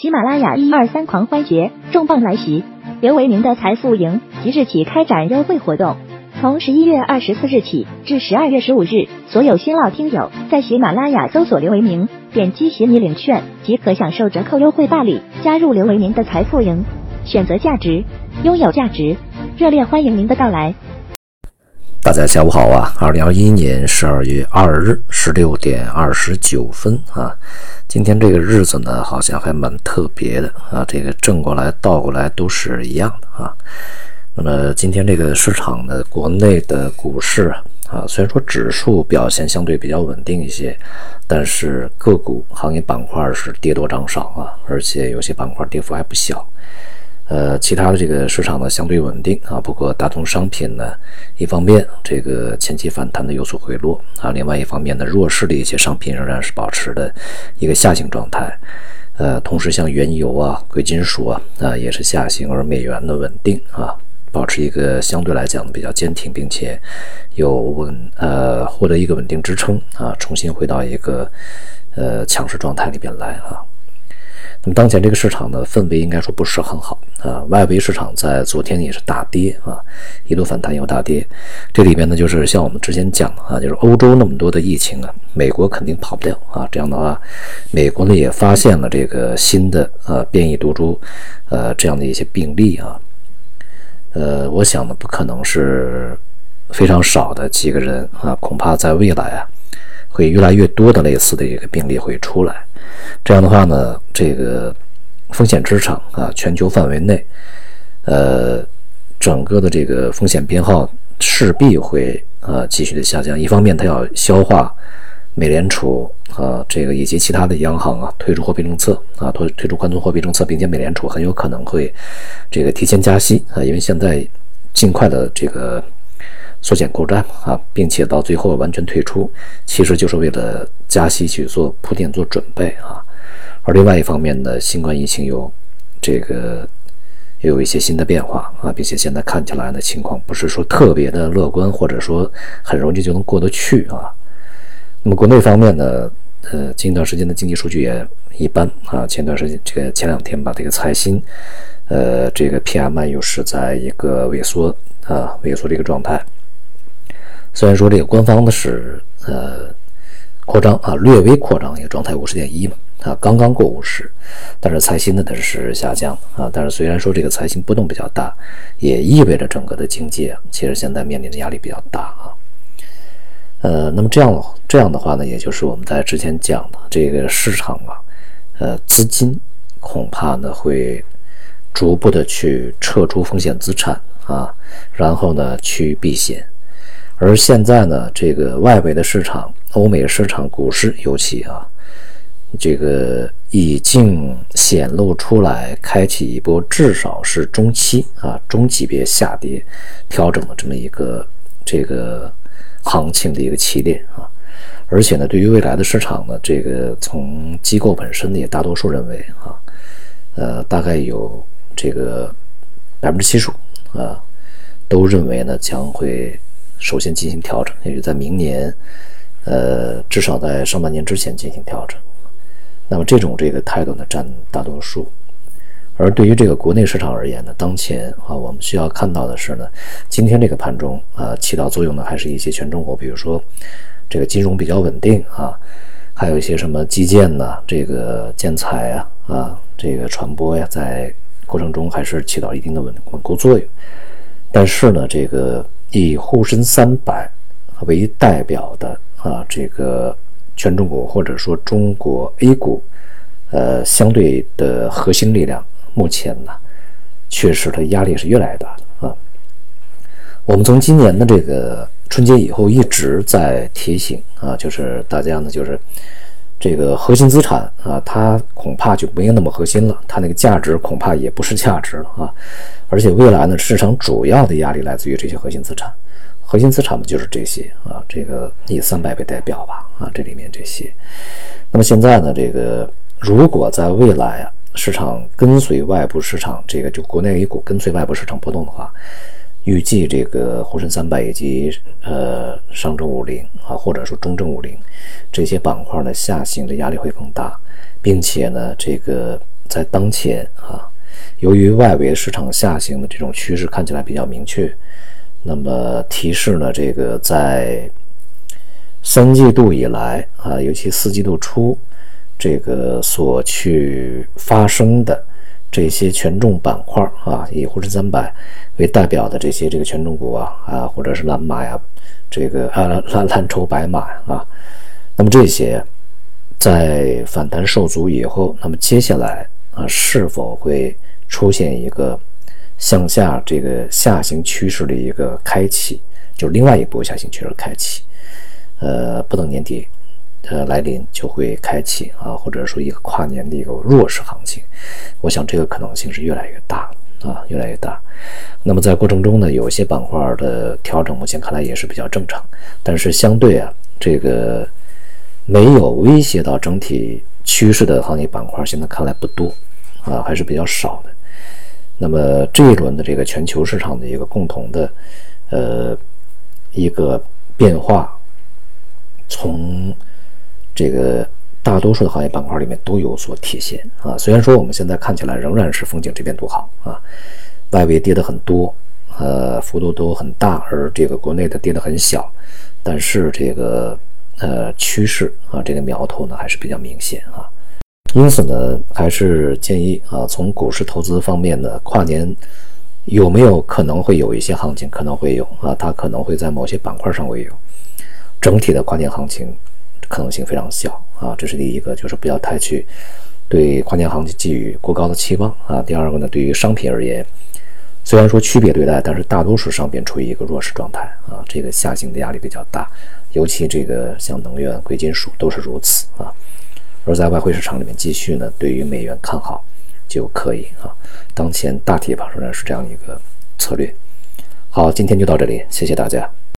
喜马拉雅一二三狂欢节重磅来袭，刘维明的财富营即日起开展优惠活动，从十一月二十四日起至十二月十五日，所有新老听友在喜马拉雅搜索刘维明，点击喜你领券即可享受折扣优惠办理，加入刘维明的财富营，选择价值，拥有价值，热烈欢迎您的到来。大家下午好啊！二零二一年十二月二日十六点二十九分啊，今天这个日子呢，好像还蛮特别的啊。这个正过来倒过来都是一样的啊。那么今天这个市场呢，国内的股市啊，虽然说指数表现相对比较稳定一些，但是个股行业板块是跌多涨少啊，而且有些板块跌幅还不小。呃，其他的这个市场呢相对稳定啊，不过大宗商品呢，一方面这个前期反弹的有所回落啊，另外一方面呢，弱势的一些商品仍然是保持的一个下行状态。呃，同时像原油啊、贵金属啊啊也是下行，而美元的稳定啊，保持一个相对来讲比较坚挺，并且有稳呃获得一个稳定支撑啊，重新回到一个呃强势状态里边来啊。那么当前这个市场的氛围应该说不是很好啊，外围市场在昨天也是大跌啊，一路反弹又大跌。这里边呢，就是像我们之前讲的啊，就是欧洲那么多的疫情啊，美国肯定跑不掉啊。这样的话，美国呢也发现了这个新的呃变异毒株，呃这样的一些病例啊，呃，我想呢不可能是非常少的几个人啊，恐怕在未来啊。会越来越多的类似的一个病例会出来，这样的话呢，这个风险支撑啊，全球范围内，呃，整个的这个风险偏好势必会呃继续的下降。一方面，它要消化美联储啊，这个以及其他的央行啊推出货币政策啊，推推出宽松货币政策，并且美联储很有可能会这个提前加息啊，因为现在尽快的这个。缩减购债啊，并且到最后完全退出，其实就是为了加息去做铺垫、做准备啊。而另外一方面呢，新冠疫情有这个又有一些新的变化啊，并且现在看起来呢，情况不是说特别的乐观，或者说很容易就能过得去啊。那么国内方面呢，呃，近一段时间的经济数据也一般啊。前段时间这个前两天吧，这个财新，呃，这个 PMI 又是在一个萎缩啊，萎缩的一个状态。虽然说这个官方的是呃扩张啊，略微扩张一个状态五十点一嘛啊，刚刚过五十，但是财新呢它是下降啊。但是虽然说这个财新波动比较大，也意味着整个的经济啊，其实现在面临的压力比较大啊。呃，那么这样这样的话呢，也就是我们在之前讲的这个市场啊，呃，资金恐怕呢会逐步的去撤出风险资产啊，然后呢去避险。而现在呢，这个外围的市场，欧美市场股市尤其啊，这个已经显露出来，开启一波至少是中期啊中级别下跌调整的这么一个这个行情的一个起点啊。而且呢，对于未来的市场呢，这个从机构本身呢，也大多数认为啊，呃，大概有这个百分之七十五啊，都认为呢将会。首先进行调整，也就在明年，呃，至少在上半年之前进行调整。那么这种这个态度呢，占大多数。而对于这个国内市场而言呢，当前啊，我们需要看到的是呢，今天这个盘中啊，起到作用的还是一些权重股，比如说这个金融比较稳定啊，还有一些什么基建呐，这个建材啊啊，这个传播呀，在过程中还是起到一定的稳稳固作用。但是呢，这个。以沪深三百为代表的啊，这个权重股或者说中国 A 股，呃，相对的核心力量，目前呢，确实它压力是越来越大啊。我们从今年的这个春节以后一直在提醒啊，就是大家呢，就是这个核心资产啊，它恐怕就没有那么核心了，它那个价值恐怕也不是价值了啊。而且未来呢，市场主要的压力来自于这些核心资产，核心资产呢就是这些啊，这个以三百为代表吧啊，这里面这些。那么现在呢，这个如果在未来啊，市场跟随外部市场，这个就国内 A 股跟随外部市场波动的话，预计这个沪深三百以及呃上证五零啊，或者说中证五零这些板块呢下行的压力会更大，并且呢，这个。在当前啊，由于外围市场下行的这种趋势看起来比较明确，那么提示呢，这个在三季度以来啊，尤其四季度初，这个所去发生的这些权重板块啊，以沪深三百为代表的这些这个权重股啊啊，或者是蓝马呀，这个啊蓝蓝筹白马啊，那么这些在反弹受阻以后，那么接下来啊，是否会出现一个向下这个下行趋势的一个开启，就另外一波下行趋势开启？呃，不等年底，呃来临就会开启啊，或者说一个跨年的一个弱势行情，我想这个可能性是越来越大啊，越来越大。那么在过程中呢，有些板块的调整，目前看来也是比较正常，但是相对啊，这个没有威胁到整体趋势的行业板块，现在看来不多啊，还是比较少的。那么这一轮的这个全球市场的一个共同的呃一个变化。从这个大多数的行业板块里面都有所体现啊。虽然说我们现在看起来仍然是风景这边独好啊，外围跌的很多，呃，幅度都很大，而这个国内的跌的很小，但是这个呃趋势啊，这个苗头呢还是比较明显啊。因此呢，还是建议啊，从股市投资方面呢，跨年有没有可能会有一些行情？可能会有啊，它可能会在某些板块上会有。整体的跨年行情可能性非常小啊，这是第一个，就是不要太去对跨年行情寄予过高的期望啊。第二个呢，对于商品而言，虽然说区别对待，但是大多数商品处于一个弱势状态啊，这个下行的压力比较大，尤其这个像能源、贵金属都是如此啊。而在外汇市场里面，继续呢对于美元看好就可以啊。当前大体吧仍然是这样一个策略。好，今天就到这里，谢谢大家。